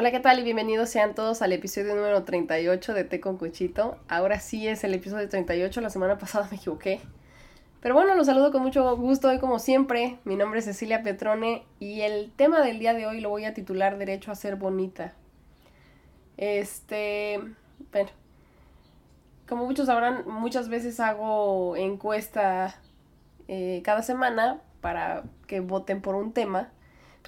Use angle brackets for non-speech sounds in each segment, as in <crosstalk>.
Hola, ¿qué tal? Y bienvenidos sean todos al episodio número 38 de Té con Cuchito. Ahora sí es el episodio 38, la semana pasada me equivoqué. Pero bueno, los saludo con mucho gusto hoy como siempre. Mi nombre es Cecilia Petrone y el tema del día de hoy lo voy a titular Derecho a ser bonita. Este, bueno, como muchos sabrán, muchas veces hago encuesta eh, cada semana para que voten por un tema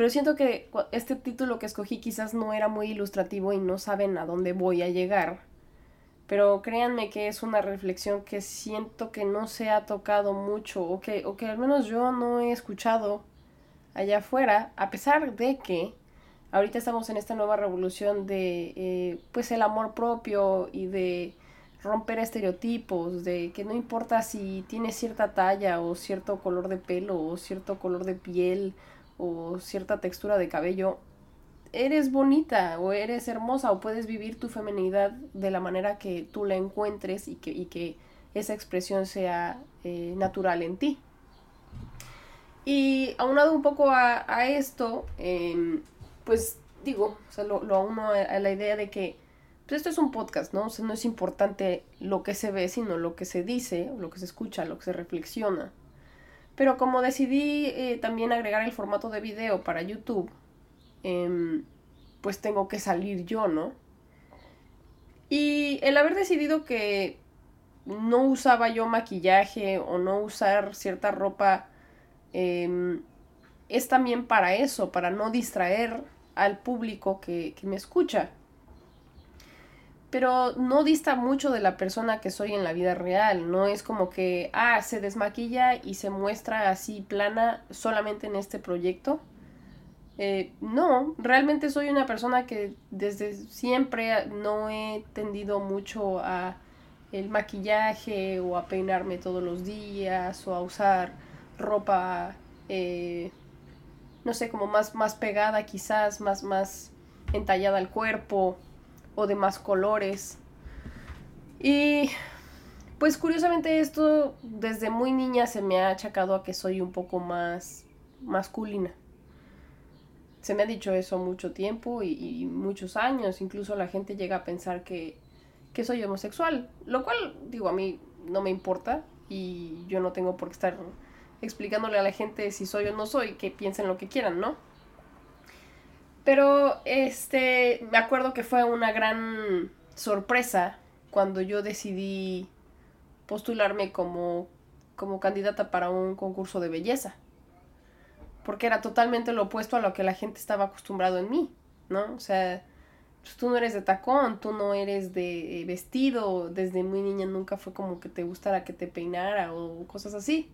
pero siento que este título que escogí quizás no era muy ilustrativo y no saben a dónde voy a llegar. Pero créanme que es una reflexión que siento que no se ha tocado mucho o que, o que al menos yo no he escuchado allá afuera, a pesar de que ahorita estamos en esta nueva revolución de eh, pues el amor propio y de romper estereotipos, de que no importa si tienes cierta talla o cierto color de pelo o cierto color de piel o cierta textura de cabello, eres bonita o eres hermosa o puedes vivir tu feminidad de la manera que tú la encuentres y que, que esa expresión sea eh, natural en ti. Y aunado un poco a, esto, em, pues digo, o sea, lo, lo auno a, la idea de que pues esto es un podcast, ¿no? O sea, no es importante lo que se ve, sino lo que se dice, lo que se escucha, lo que se reflexiona. Pero como decidí eh, también agregar el formato de video para YouTube, em, pues tengo que salir yo, ¿no? Y el haber decidido que no usaba yo maquillaje o no usar cierta ropa em, es también para eso, para no distraer al público que me escucha pero no dista mucho de la persona que soy en la vida real. No es como que, ah, se desmaquilla y se muestra así plana solamente en este proyecto. Eh, no, realmente soy una persona que desde siempre no he tendido mucho a el maquillaje o a peinarme todos los días o a usar ropa, eh, no sé, como más, más pegada quizás, más, más entallada al cuerpo o de más colores. Y pues curiosamente esto desde muy niña se me ha achacado a que soy un poco más masculina. Se me ha dicho eso mucho tiempo y, muchos años. Incluso la gente llega a pensar que, que soy homosexual. Lo cual, digo, a mí no me importa y yo no tengo por qué estar explicándole a la gente si soy o no soy, que piensen lo que quieran, ¿no? Pero este, me acuerdo que fue una gran sorpresa cuando yo decidí postularme como, como candidata para un concurso de belleza. Porque era totalmente lo opuesto a lo que la gente estaba acostumbrado en mí, ¿no? O sea, pues tú no eres de tacón, tú no eres de vestido, desde muy niña nunca fue como que te gustara que te peinara o cosas así.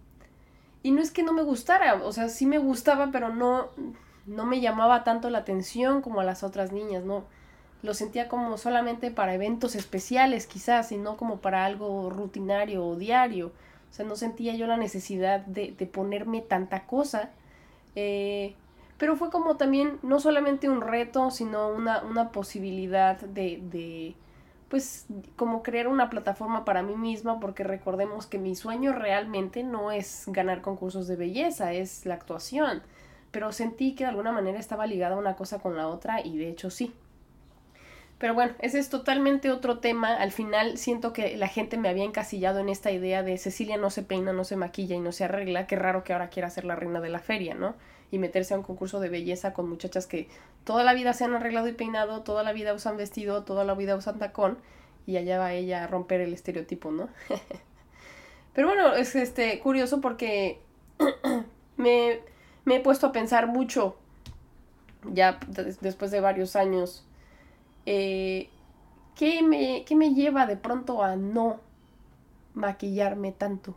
Y no es que no me gustara, o sea, sí me gustaba, pero no, no me llamaba tanto la atención como a las otras niñas, ¿no? Lo sentía como solamente para eventos especiales quizás y no como para algo rutinario o diario. O sea, no sentía yo la necesidad de, de ponerme tanta cosa. Eh, pero fue como también no solamente un reto, sino una, una posibilidad de, de, pues, como crear una plataforma para mí misma, porque recordemos que mi sueño realmente no es ganar concursos de belleza, es la actuación pero sentí que de alguna manera estaba ligada una cosa con la otra y de hecho sí. Pero bueno, ese es totalmente otro tema. Al final siento que la gente me había encasillado en esta idea de Cecilia no se peina, no se maquilla y no se arregla. Qué raro que ahora quiera ser la reina de la feria, ¿no? Y meterse a un concurso de belleza con muchachas que toda la vida se han arreglado y peinado, toda la vida usan vestido, toda la vida usan tacón y allá va ella a romper el estereotipo, ¿no? <laughs> Pero bueno, es este curioso porque <clears throat> me me he puesto a pensar mucho, ya después de varios años, eh, ¿qué, me, ¿qué me lleva de pronto a no maquillarme tanto?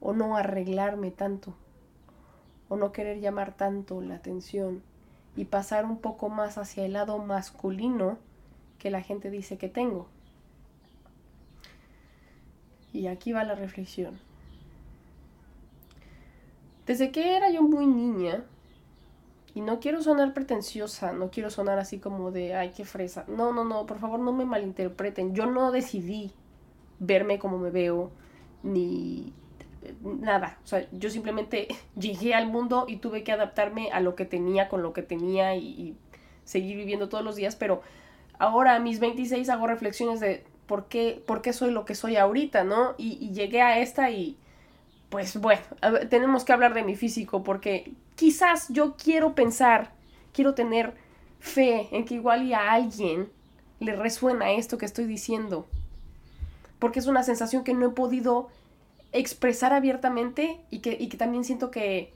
O no arreglarme tanto? O no querer llamar tanto la atención y pasar un poco más hacia el lado masculino que la gente dice que tengo. Y aquí va la reflexión. Desde que era yo muy niña, y no quiero sonar pretenciosa, no quiero sonar así como de, ay, qué fresa. No, no, no, por favor no me malinterpreten. Yo no decidí verme como me veo, ni nada. O sea, yo simplemente <laughs> llegué al mundo y tuve que adaptarme a lo que tenía con lo que tenía y, seguir viviendo todos los días, pero ahora a mis 26 hago reflexiones de por qué, por qué soy lo que soy ahorita, ¿no? Y, llegué a esta y pues bueno, tenemos que hablar de mi físico porque quizás yo quiero pensar, quiero tener fe en que igual a alguien le resuena esto que estoy diciendo. Porque es una sensación que no he podido expresar abiertamente y que, y que también siento que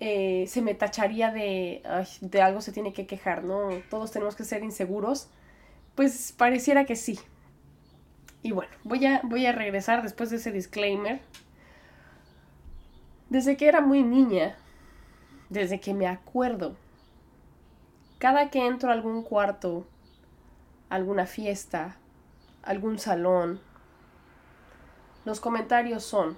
eh, se me tacharía de, de algo se tiene que quejar, ¿no? Todos tenemos que ser inseguros. Pues pareciera que sí. Y bueno, voy a, voy a regresar después de ese disclaimer. Desde que era muy niña, desde que me acuerdo, cada que entro a algún cuarto, alguna fiesta, algún salón, los comentarios son,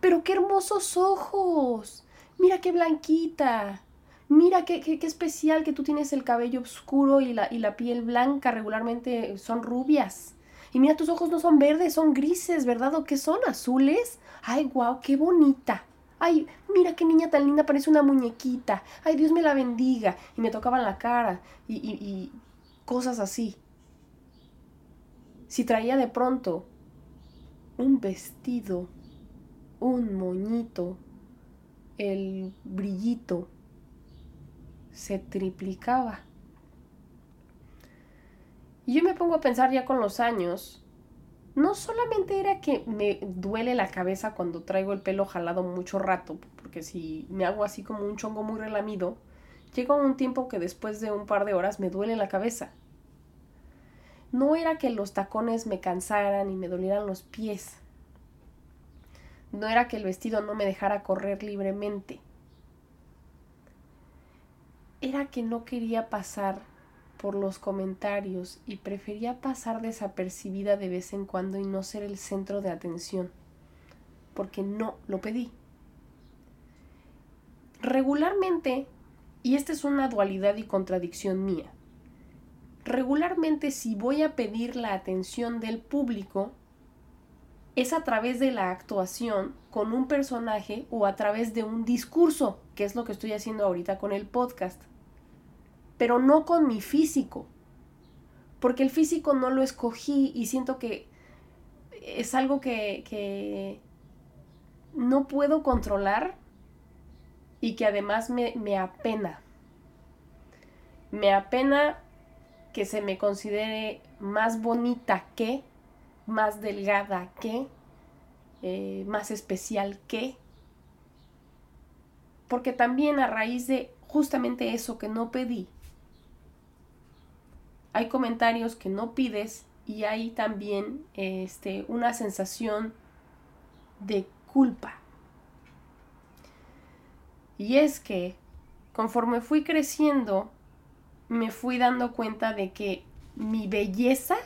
pero qué hermosos ojos, mira qué blanquita, mira qué, qué, especial que tú tienes el cabello oscuro y la, y la piel blanca, regularmente son rubias. Y mira, tus ojos no son verdes, son grises, ¿verdad? ¿O qué son? ¿Azules? Ay, guau, qué bonita. Ay, mira qué niña tan linda, parece una muñequita. Ay, Dios me la bendiga. Y me tocaban la cara y, cosas así. Si traía de pronto un vestido, un moñito, el brillito se triplicaba. Y yo me pongo a pensar ya con los años, no solamente era que me duele la cabeza cuando traigo el pelo jalado mucho rato, porque si me hago así como un chongo muy relamido, llega un tiempo que después de un par de horas me duele la cabeza. No era que los tacones me cansaran y me dolieran los pies. No era que el vestido no me dejara correr libremente. Era que no quería pasar por los comentarios y prefería pasar desapercibida de vez en cuando y no ser el centro de atención, porque no lo pedí. Regularmente, y esta es una dualidad y contradicción mía, regularmente si voy a pedir la atención del público, es a través de la actuación con un personaje o a través de un discurso, que es lo que estoy haciendo ahorita con el podcast. Pero no con mi físico, porque el físico no lo escogí y siento que es algo que, que no puedo controlar y que además me, me apena. Me apena que se me considere más bonita que, más delgada que, eh, más especial que. Porque también a raíz de justamente eso que no pedí, hay comentarios que no pides y hay también este, una sensación de culpa. Y es que conforme fui creciendo, me fui dando cuenta de que mi belleza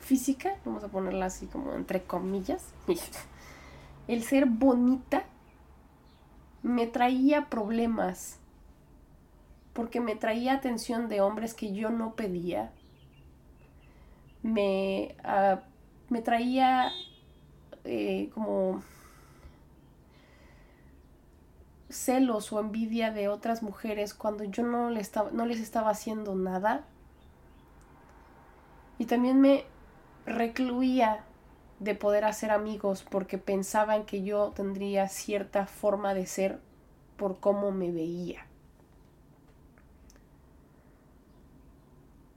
física, vamos a ponerla así como entre comillas, <laughs> el ser bonita me traía problemas porque me traía atención de hombres que yo no pedía, me, ah, me traía eh, como celos o envidia de otras mujeres cuando yo no, no les estaba haciendo nada. Y también me recluía de poder hacer amigos porque pensaban que yo tendría cierta forma de ser por cómo me veía.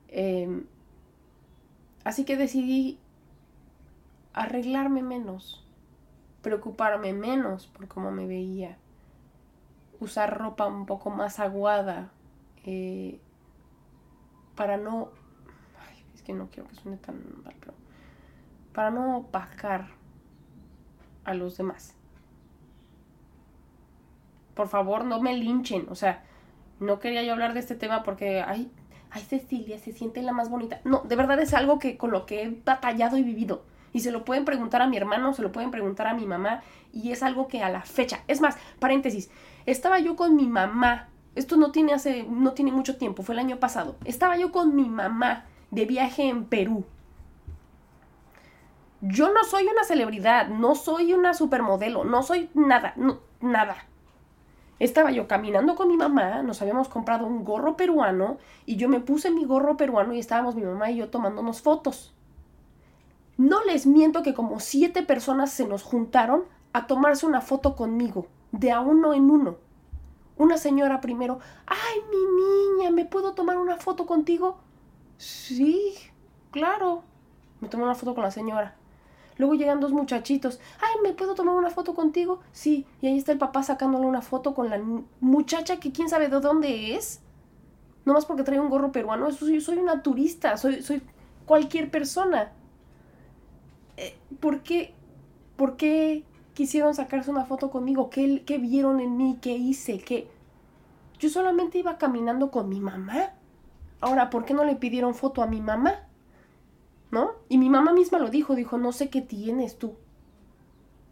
Em, así que decidí arreglarme menos, preocuparme menos por cómo me veía usar ropa un poco más aguada eh, para no... es que no quiero que suene tan mal, pero... Para no opacar a los demás. Por favor, no me linchen. O sea, no quería yo hablar de este tema porque, ay, ay, Cecilia, se siente la más bonita. No, de verdad es algo que con lo que he batallado y vivido. Y se lo pueden preguntar a mi hermano, se lo pueden preguntar a mi mamá. Y es algo que a la fecha. Es más, paréntesis, estaba yo con mi mamá. Esto no tiene hace, no tiene mucho tiempo, fue el año pasado. Estaba yo con mi mamá de viaje en Perú. Yo no soy una celebridad, no soy una supermodelo, no soy nada, no, nada. Estaba yo caminando con mi mamá, nos habíamos comprado un gorro peruano y yo me puse mi gorro peruano y estábamos mi mamá y yo tomándonos fotos. No les miento que como siete personas se nos juntaron a tomarse una foto conmigo, de a uno en uno. Una señora primero, ay, mi niña, ¿me puedo tomar una foto contigo? Sí, claro. Me tomé una foto con la señora. Luego llegan dos muchachitos. Ay, ¿me puedo tomar una foto contigo? Sí. Y ahí está el papá sacándole una foto con la muchacha que quién sabe de dónde es. No más porque trae un gorro peruano. Eso, yo soy una turista. Soy, soy cualquier persona. Eh, ¿Por qué? ¿Por qué quisieron sacarse una foto conmigo? ¿Qué, ¿Qué vieron en mí? ¿Qué hice? ¿Qué? Yo solamente iba caminando con mi mamá. Ahora, ¿por qué no le pidieron foto a mi mamá? ¿No? Y mi mamá misma lo dijo, dijo, no sé qué tienes tú,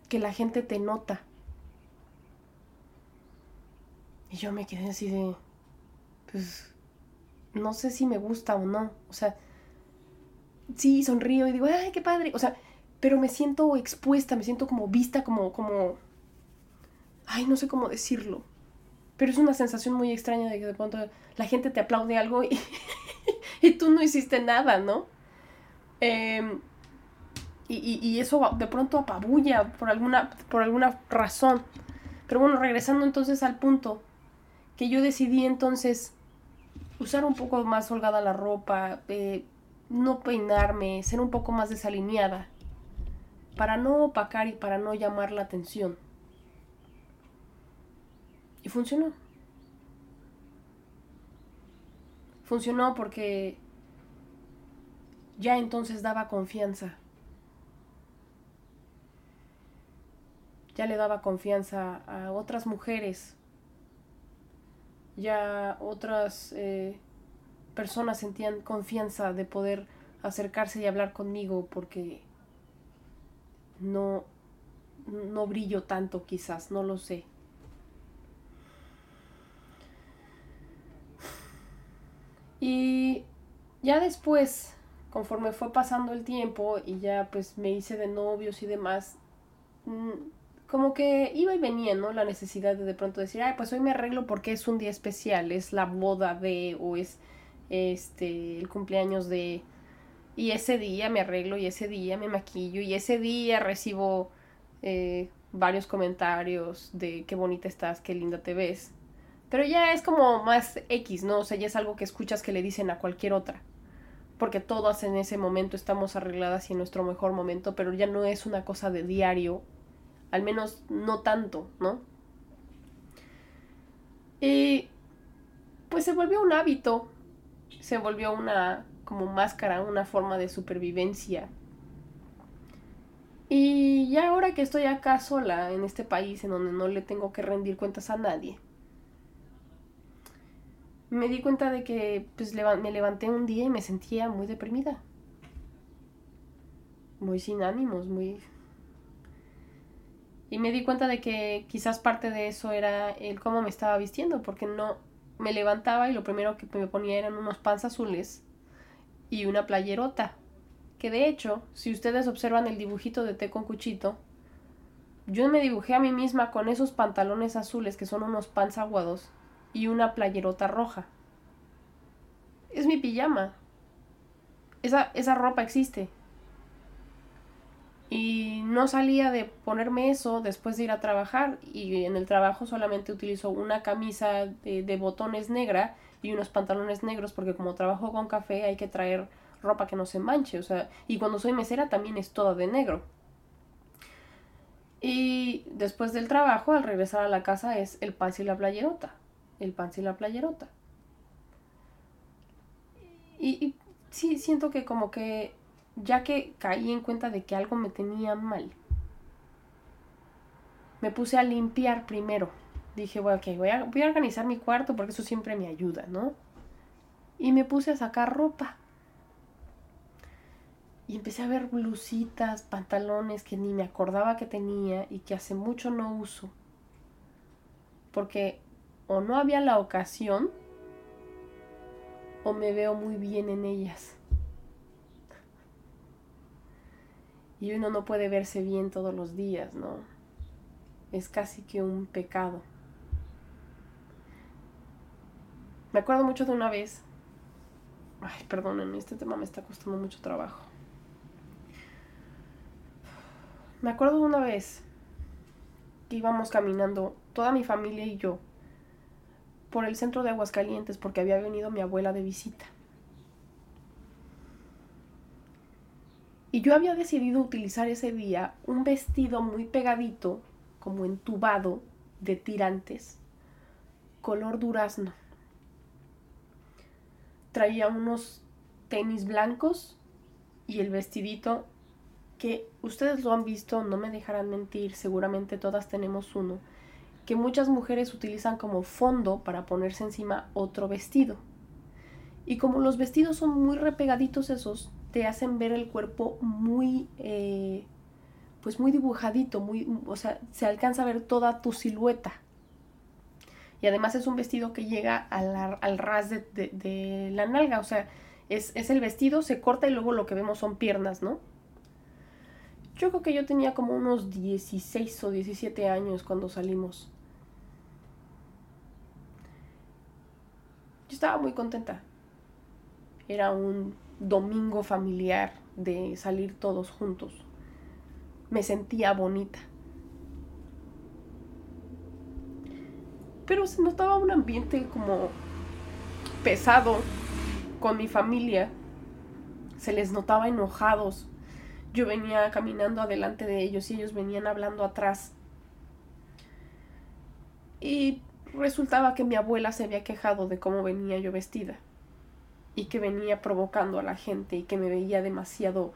que la gente te nota. Y yo me quedé así de, pues, no sé si me gusta o no, o sea, sí, sonrío y digo, ay, qué padre, o sea, pero me siento expuesta, me siento como vista, como, como, ay, no sé cómo decirlo, pero es una sensación muy extraña de que de pronto la gente te aplaude algo y, <laughs> y tú no hiciste nada, ¿no? Em, y, eso de pronto apabulla por alguna, por alguna razón. Pero bueno, regresando entonces al punto, que yo decidí entonces usar un poco más holgada la ropa, eh, no peinarme, ser un poco más desalineada, para no opacar y para no llamar la atención. Y funcionó. Funcionó porque ya entonces daba confianza. Ya le daba confianza a otras mujeres. Ya otras eh, personas sentían confianza de poder acercarse y hablar conmigo porque no, no brillo tanto quizás, no lo sé. Y ya después conforme fue pasando el tiempo y ya pues me hice de novios y demás, mm, como que iba y venía, ¿no? La necesidad de de pronto decir, ay, pues hoy me arreglo porque es un día especial, es la boda de, o es este, el cumpleaños de, y ese día me arreglo y ese día me maquillo y ese día recibo eh, varios comentarios de qué bonita estás, qué linda te ves. Pero ya es como más X, ¿no? O sea, ya es algo que escuchas que le dicen a cualquier otra porque todas en ese momento estamos arregladas y en nuestro mejor momento, pero ya no es una cosa de diario, al menos no tanto, ¿no? Y pues se volvió un hábito, se volvió una como máscara, una forma de supervivencia. Y ya ahora que estoy acá sola en este país en donde no le tengo que rendir cuentas a nadie, me di cuenta de que pues, me levanté un día y me sentía muy deprimida. Muy sin ánimos, muy... Y me di cuenta de que quizás parte de eso era el cómo me estaba vistiendo, porque no me levantaba y lo primero que me ponía eran unos pants azules y una playerota. Que de hecho, si ustedes observan el dibujito de té con cuchito, yo me dibujé a mí misma con esos pantalones azules que son unos pants aguados y una playerota roja. Es mi pijama. Esa, esa ropa existe. Y no salía de ponerme eso después de ir a trabajar. Y en el trabajo solamente utilizo una camisa de, botones negra y unos pantalones negros porque como trabajo con café hay que traer ropa que no se manche. O sea, y cuando soy mesera también es toda de negro. Y después del trabajo, al regresar a la casa, es el pan y la playerota el pants y la playerota. Y, sí, siento que como que ya que caí en cuenta de que algo me tenía mal, me puse a limpiar primero. Dije, bueno, ok, voy a, voy a organizar mi cuarto porque eso siempre me ayuda, ¿no? Y me puse a sacar ropa. Y empecé a ver blusitas, pantalones que ni me acordaba que tenía y que hace mucho no uso. Porque o no había la ocasión o me veo muy bien en ellas. Y uno no puede verse bien todos los días, ¿no? Es casi que un pecado. Me acuerdo mucho de una vez. Ay, perdónenme, este tema me está costando mucho trabajo. Me acuerdo de una vez que íbamos caminando, toda mi familia y yo, por el centro de Aguascalientes porque había venido mi abuela de visita. Y yo había decidido utilizar ese día un vestido muy pegadito, como entubado, de tirantes, color durazno. Traía unos tenis blancos y el vestidito que ustedes lo han visto, no me dejarán mentir, seguramente todas tenemos uno, que muchas mujeres utilizan como fondo para ponerse encima otro vestido. Y como los vestidos son muy repegaditos esos, te hacen ver el cuerpo muy, eh, pues muy dibujadito, muy, o sea, se alcanza a ver toda tu silueta. Y además es un vestido que llega al ras de, de, la nalga, o sea, es, es el vestido, se corta y luego lo que vemos son piernas, ¿no? Yo creo que yo tenía como unos 16 o 17 años cuando salimos. Estaba muy contenta. Era un domingo familiar de salir todos juntos. Me sentía bonita. Pero se notaba un ambiente como pesado con mi familia. Se les notaba enojados. Yo venía caminando adelante de ellos y ellos venían hablando atrás. Y resultaba que mi abuela se había quejado de cómo venía yo vestida y que venía provocando a la gente y que me veía demasiado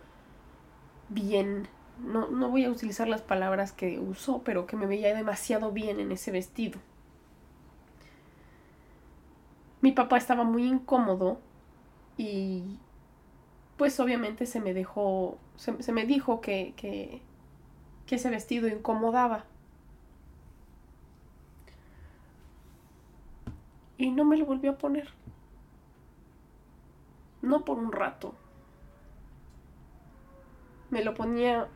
bien. No, no voy a utilizar las palabras que usó, pero que me veía demasiado bien en ese vestido. Mi papá estaba muy incómodo y pues obviamente se me dejó, se, me dijo que, que, que ese vestido incomodaba. Y no me lo volvió a poner no por un rato. Me lo ponía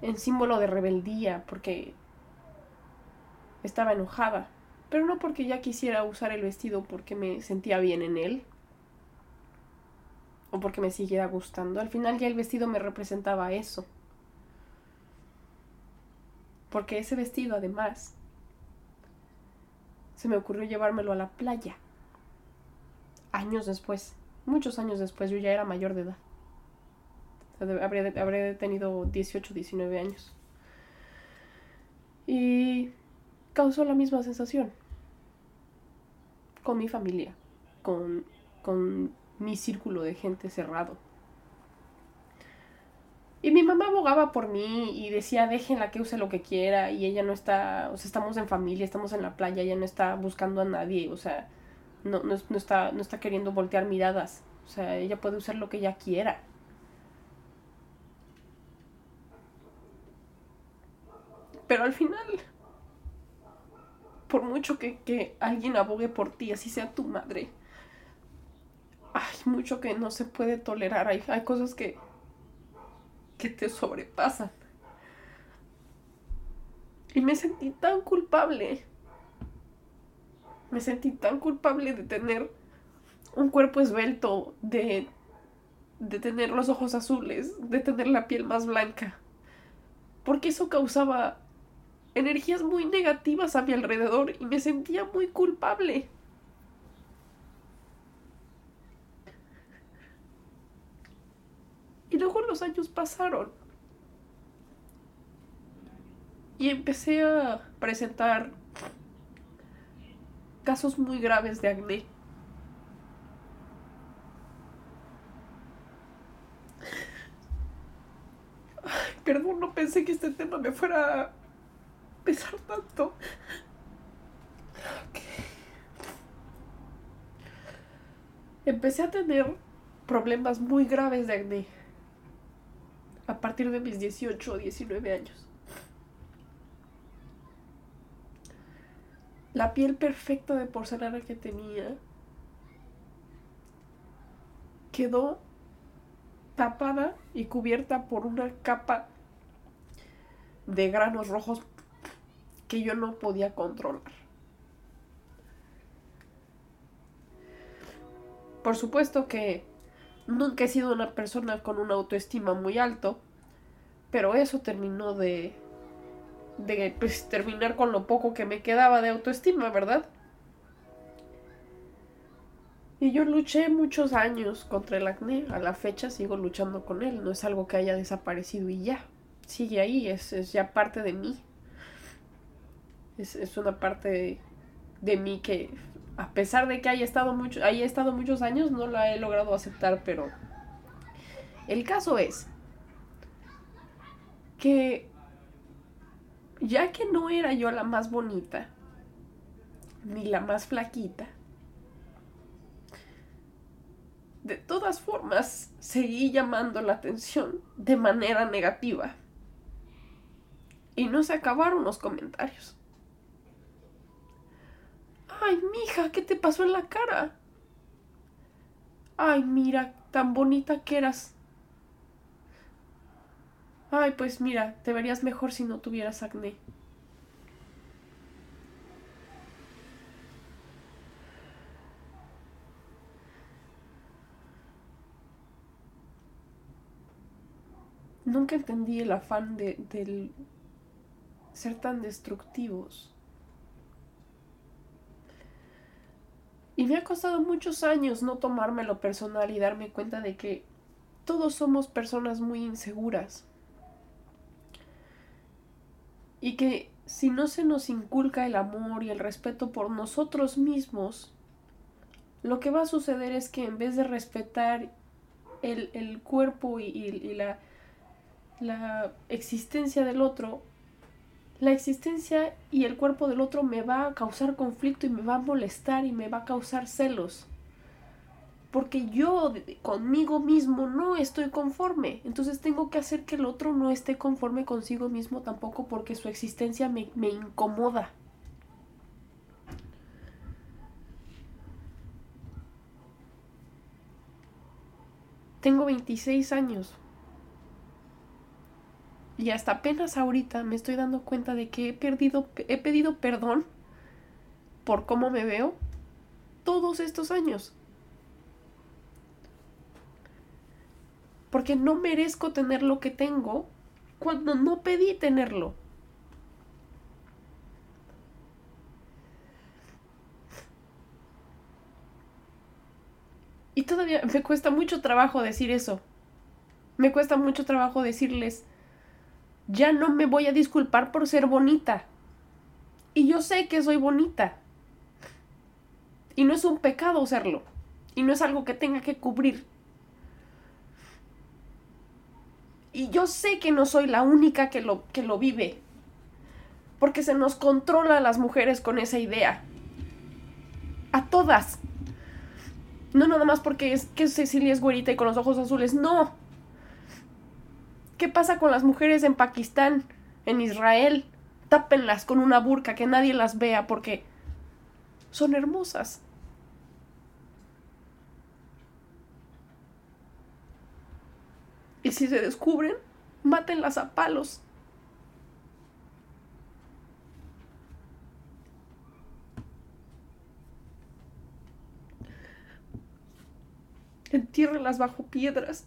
en símbolo de rebeldía porque estaba enojada, pero no porque ya quisiera usar el vestido porque me sentía bien en él o porque me siguiera gustando. Al final ya el vestido me representaba eso. Porque ese vestido además se me ocurrió llevármelo a la playa años después muchos años después, yo ya era mayor de edad. habría, tenido 18, 19 años. Y causó la misma sensación. Con mi familia, con, con mi círculo de gente cerrado. Y mi mamá abogaba por mí y decía, déjenla que use lo que quiera y ella no está, o sea, estamos en familia, estamos en la playa, ella no está buscando a nadie, o sea, no, no, está, no está queriendo voltear miradas. O sea, ella puede usar lo que ella quiera. Pero al final, por mucho que, que alguien abogue por ti, así sea tu madre, hay mucho que no se puede tolerar. Hay, hay cosas que, que te sobrepasan. Y me sentí tan culpable me sentí tan culpable de tener un cuerpo esbelto, de, de tener los ojos azules, de tener la piel más blanca. Porque eso causaba energías muy negativas a mi alrededor y me sentía muy culpable. Luego los años pasaron. Y empecé a presentar casos muy graves de acné. perdón, no pensé que este tema me fuera a pesar tanto. Empecé a tener problemas muy graves de acné a partir de mis 18 o 19 años. La piel perfecta de porcelana que tenía quedó tapada y cubierta por una capa de granos rojos que yo no podía controlar. Por supuesto que nunca he sido una persona con una autoestima muy alto, pero eso terminó de de pues, terminar con lo poco que me quedaba de autoestima, ¿verdad? Y yo luché muchos años contra el acné. A la fecha sigo luchando con él. No es algo que haya desaparecido y ya. Sigue ahí, es, es ya parte de mí. Es, es una parte de, de, mí que, a pesar de que haya estado, mucho, haya estado muchos años, no la he logrado aceptar, pero el caso es que ya que no era yo la más bonita, ni la más flaquita, de todas formas seguí llamando la atención de manera negativa. Y no se acabaron los comentarios. Ay, mija, ¿qué te pasó en la cara? Ay, mira, tan bonita que eras. Ay, pues mira, te verías mejor si no tuvieras acné. Nunca entendí el afán de, ser tan destructivos. Y me ha costado muchos años no tomármelo personal y darme cuenta de que todos somos personas muy inseguras. Y que si no se nos inculca el amor y el respeto por nosotros mismos, lo que va a suceder es que en vez de respetar el, cuerpo y, la, la existencia del otro, la existencia y el cuerpo del otro me va a causar conflicto y me va a molestar y me va a causar celos porque yo conmigo mismo no estoy conforme. Entonces tengo que hacer que el otro no esté conforme consigo mismo tampoco porque su existencia me, me incomoda. Tengo 26 años. Y hasta apenas ahorita me estoy dando cuenta de que he perdido, he pedido perdón por cómo me veo todos estos años. porque no merezco tener lo que tengo cuando no pedí tenerlo. Y todavía me cuesta mucho trabajo decir eso. Me cuesta mucho trabajo decirles, ya no me voy a disculpar por ser bonita. Y yo sé que soy bonita. Y no es un pecado serlo. Y no es algo que tenga que cubrir. Y yo sé que no soy la única que lo, que lo vive. Porque se nos controla a las mujeres con esa idea. A todas. No nada más porque es que Cecilia es güerita y con los ojos azules. No. ¿Qué pasa con las mujeres en Pakistán, en Israel? Tápenlas con una burka, que nadie las vea porque son hermosas. Y si se descubren, mátenlas a palos. Entiérrenlas bajo piedras.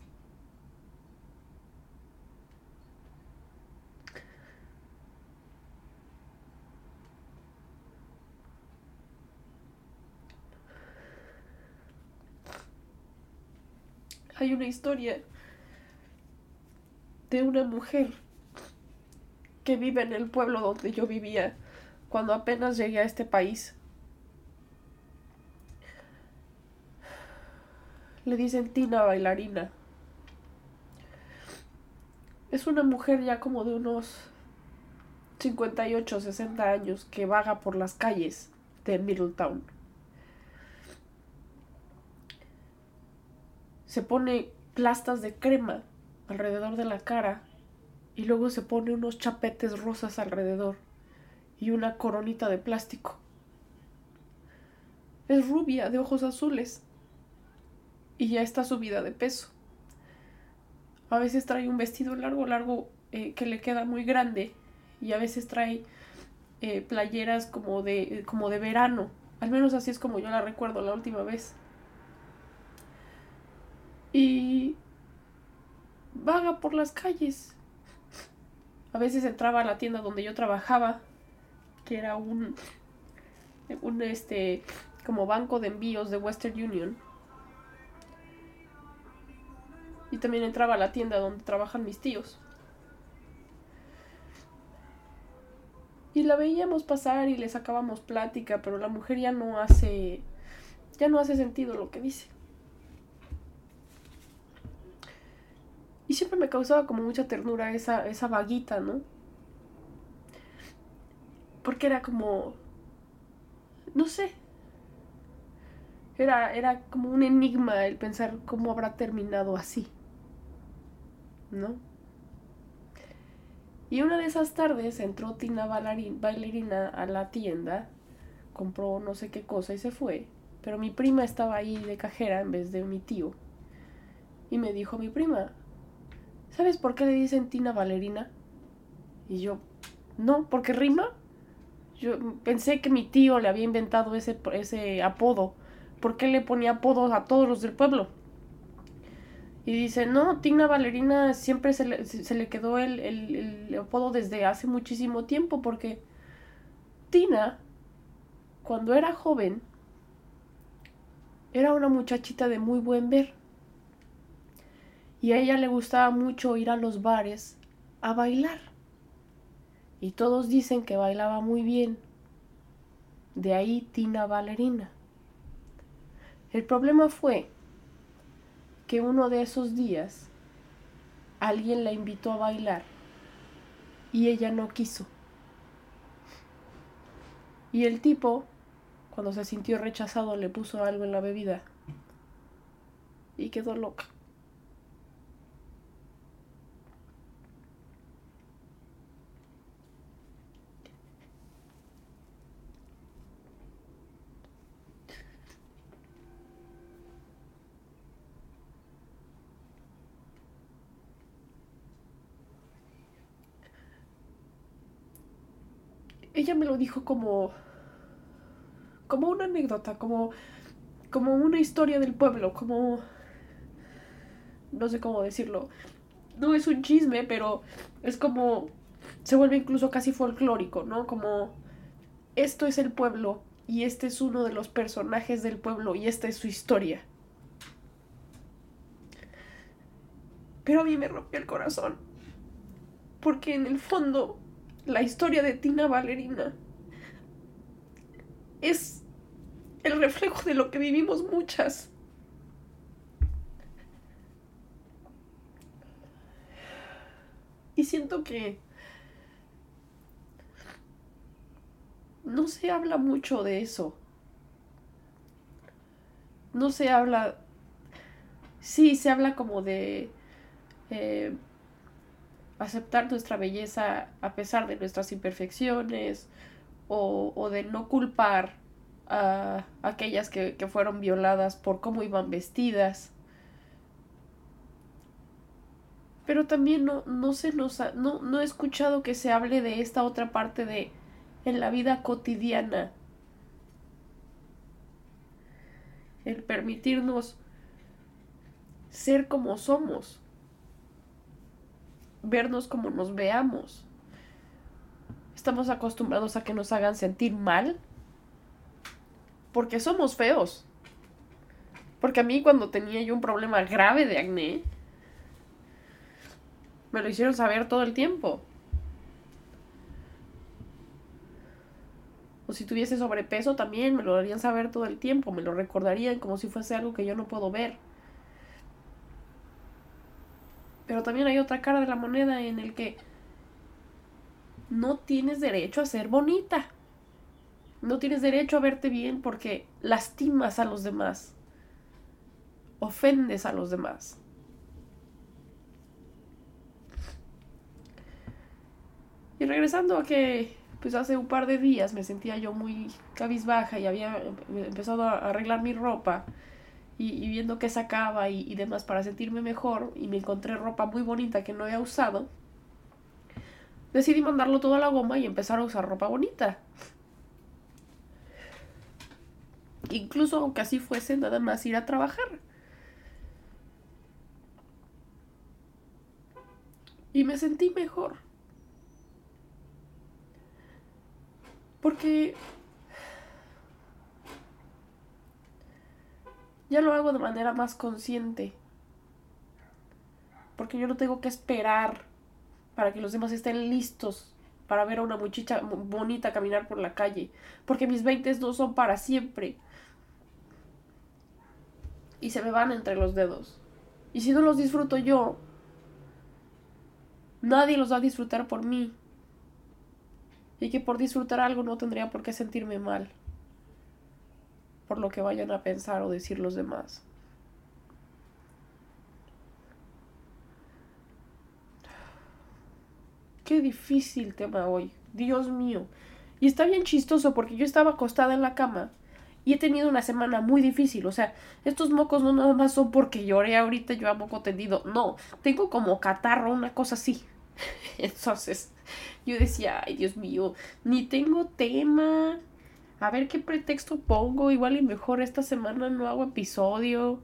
Hay una historia de una mujer que vive en el pueblo donde yo vivía cuando apenas llegué a este país. Le dicen Tina bailarina. Es una mujer ya como de unos 58, 60 años que vaga por las calles de Middletown. Se pone plastas de crema alrededor de la cara y luego se pone unos chapetes rosas alrededor y una coronita de plástico. Es rubia, de ojos azules y ya está subida de peso. A veces trae un vestido largo, largo eh, que le queda muy grande y a veces trae eh, playeras como de, como de verano. Al menos así es como yo la recuerdo la última vez. Y vaga por las calles. A veces entraba a la tienda donde yo trabajaba, que era un, un este, como banco de envíos de Western Union. Y también entraba a la tienda donde trabajan mis tíos. Y la veíamos pasar y le sacábamos plática, pero la mujer ya no hace ya no hace sentido lo que dice. Y siempre me causaba como mucha ternura esa, esa vaguita, ¿no? Porque era como. No sé. Era, era como un enigma el pensar cómo habrá terminado así. ¿No? Y una de esas tardes entró Tina bailarina a la tienda, compró no sé qué cosa y se fue. Pero mi prima estaba ahí de cajera en vez de mi tío. Y me dijo mi prima, ¿sabes por qué le dicen Tina Valerina? Y yo, no, porque rima. Yo pensé que mi tío le había inventado ese, ese apodo. ¿Por qué le ponía apodos a todos los del pueblo? Y dice, no, Tina Valerina siempre se le, se le quedó el, el apodo desde hace muchísimo tiempo porque Tina, cuando era joven, era una muchachita de muy buen ver. Y a ella le gustaba mucho ir a los bares a bailar. Y todos dicen que bailaba muy bien. De ahí Tina Valerina. El problema fue que uno de esos días alguien la invitó a bailar y ella no quiso. Y el tipo cuando se sintió rechazado le puso algo en la bebida y quedó loca. Ella me lo dijo como como una anécdota, como, como una historia del pueblo, como... No sé cómo decirlo. No es un chisme, pero es como... Se vuelve incluso casi folclórico, ¿no? Como... Esto es el pueblo y este es uno de los personajes del pueblo y esta es su historia. Pero a mí me rompió el corazón. Porque en el fondo, la historia de Tina Valerina es el reflejo de lo que vivimos muchas. Y siento que no se habla mucho de eso. No se habla... Sí, se habla como de eh, aceptar nuestra belleza a pesar de nuestras imperfecciones o, o de no culpar a aquellas que, fueron violadas por cómo iban vestidas. Pero también no, no se nos no, no he escuchado que se hable de esta otra parte de en la vida cotidiana. El permitirnos ser como somos. Vernos como nos veamos. Estamos acostumbrados a que nos hagan sentir mal porque somos feos. Porque a mí cuando tenía yo un problema grave de acné, me lo hicieron saber todo el tiempo. O si tuviese sobrepeso también me lo harían saber todo el tiempo, me lo recordarían como si fuese algo que yo no puedo ver. Pero también hay otra cara de la moneda en el que no tienes derecho a ser bonita. No tienes derecho a verte bien porque lastimas a los demás. Ofendes a los demás. Y regresando a que pues hace un par de días me sentía yo muy cabizbaja y había empezado a arreglar mi ropa y, viendo qué sacaba y, y demás para sentirme mejor y me encontré ropa muy bonita que no había usado, decidí mandarlo todo a la goma y empezar a usar ropa bonita. Incluso aunque así fuese nada más ir a trabajar. Y me sentí mejor. Porque ya lo hago de manera más consciente. Porque yo no tengo que esperar para que los demás estén listos para ver a una muchacha bonita caminar por la calle. Porque mis 20 no son para siempre. Y se me van entre los dedos. Y si no los disfruto yo, nadie los va a disfrutar por mí. Y que por disfrutar algo no tendría por qué sentirme mal. Por lo que vayan a pensar o decir los demás. Qué difícil tema hoy. Dios mío. Y está bien chistoso porque yo estaba acostada en la cama y he tenido una semana muy difícil. O sea, estos mocos no nada más son porque lloré ahorita yo a moco tendido. No, tengo como catarro, una cosa así. <laughs> Entonces, yo decía, ay Dios mío, ni tengo tema. A ver qué pretexto pongo. Igual y mejor esta semana no hago episodio.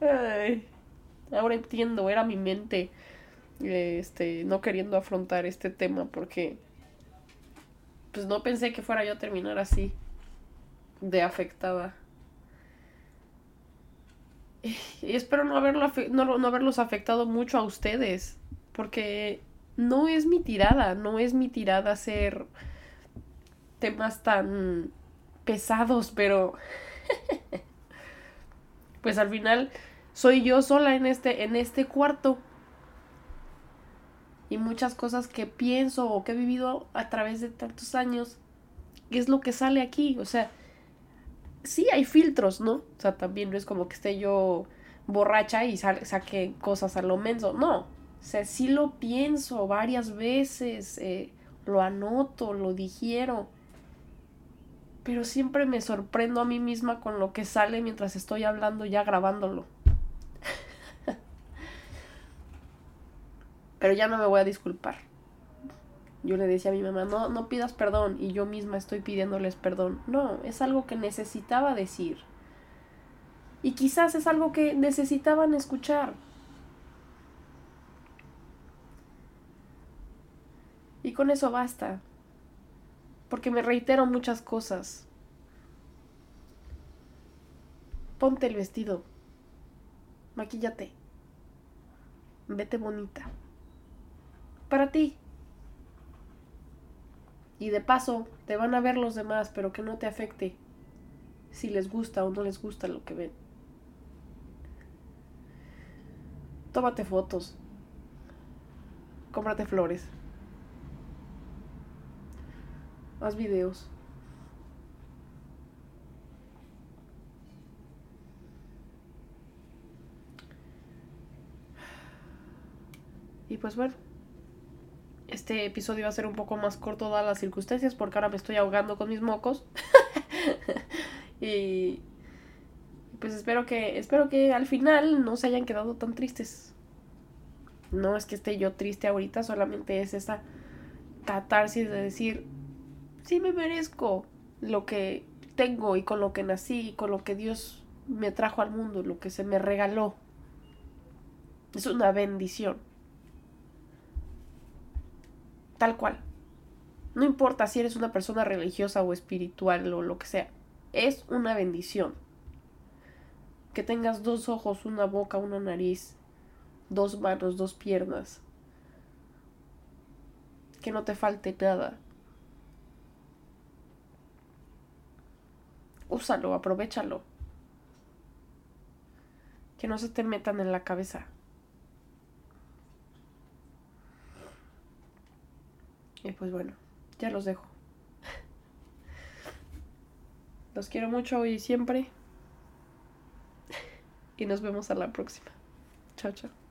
<laughs> ahora entiendo, era mi mente este, no queriendo afrontar este tema porque pues no pensé que fuera yo a terminar así de afectada. Y espero no, haberlo no haberlos afectado mucho a ustedes, porque no es mi tirada, no es mi tirada hacer temas tan pesados, pero <laughs> pues al final soy yo sola en este en este cuarto y muchas cosas que pienso o que he vivido a través de tantos años, es lo que sale aquí. O sea, sí hay filtros, ¿no? O sea, también no es como que esté yo borracha y saque cosas a lo menso. No. O sea, sí lo pienso varias veces, eh, lo anoto, lo digiero. Pero siempre me sorprendo a mí misma con lo que sale mientras estoy hablando ya grabándolo. <laughs> Pero ya no me voy a disculpar. Yo le decía a mi mamá, no, no pidas perdón y yo misma estoy pidiéndoles perdón. No, es algo que necesitaba decir. Y quizás es algo que necesitaban escuchar. Y con eso basta. Porque me reitero muchas cosas. Ponte el vestido. Maquíllate. Vete bonita para ti. Y de paso, te van a ver los demás, pero que no te afecte si les gusta o no les gusta lo que ven. Tómate fotos. Cómprate flores. Haz videos. Y pues bueno este episodio va a ser un poco más corto dadas las circunstancias porque ahora me estoy ahogando con mis mocos. <laughs> y pues espero que espero que al final no se hayan quedado tan tristes. No es que esté yo triste ahorita, solamente es esa catarsis de decir, sí me merezco lo que tengo y con lo que nací y con lo que Dios me trajo al mundo, lo que se me regaló. Es una bendición tal cual. No importa si eres una persona religiosa o espiritual o lo que sea, es una bendición. Que tengas dos ojos, una boca, una nariz, dos manos, dos piernas. Que no te falte nada. Úsalo, aprovechalo. Que no se te metan en la cabeza. Y pues bueno, ya los dejo. Los quiero mucho hoy y siempre. Y nos vemos a la próxima. Chao, chao.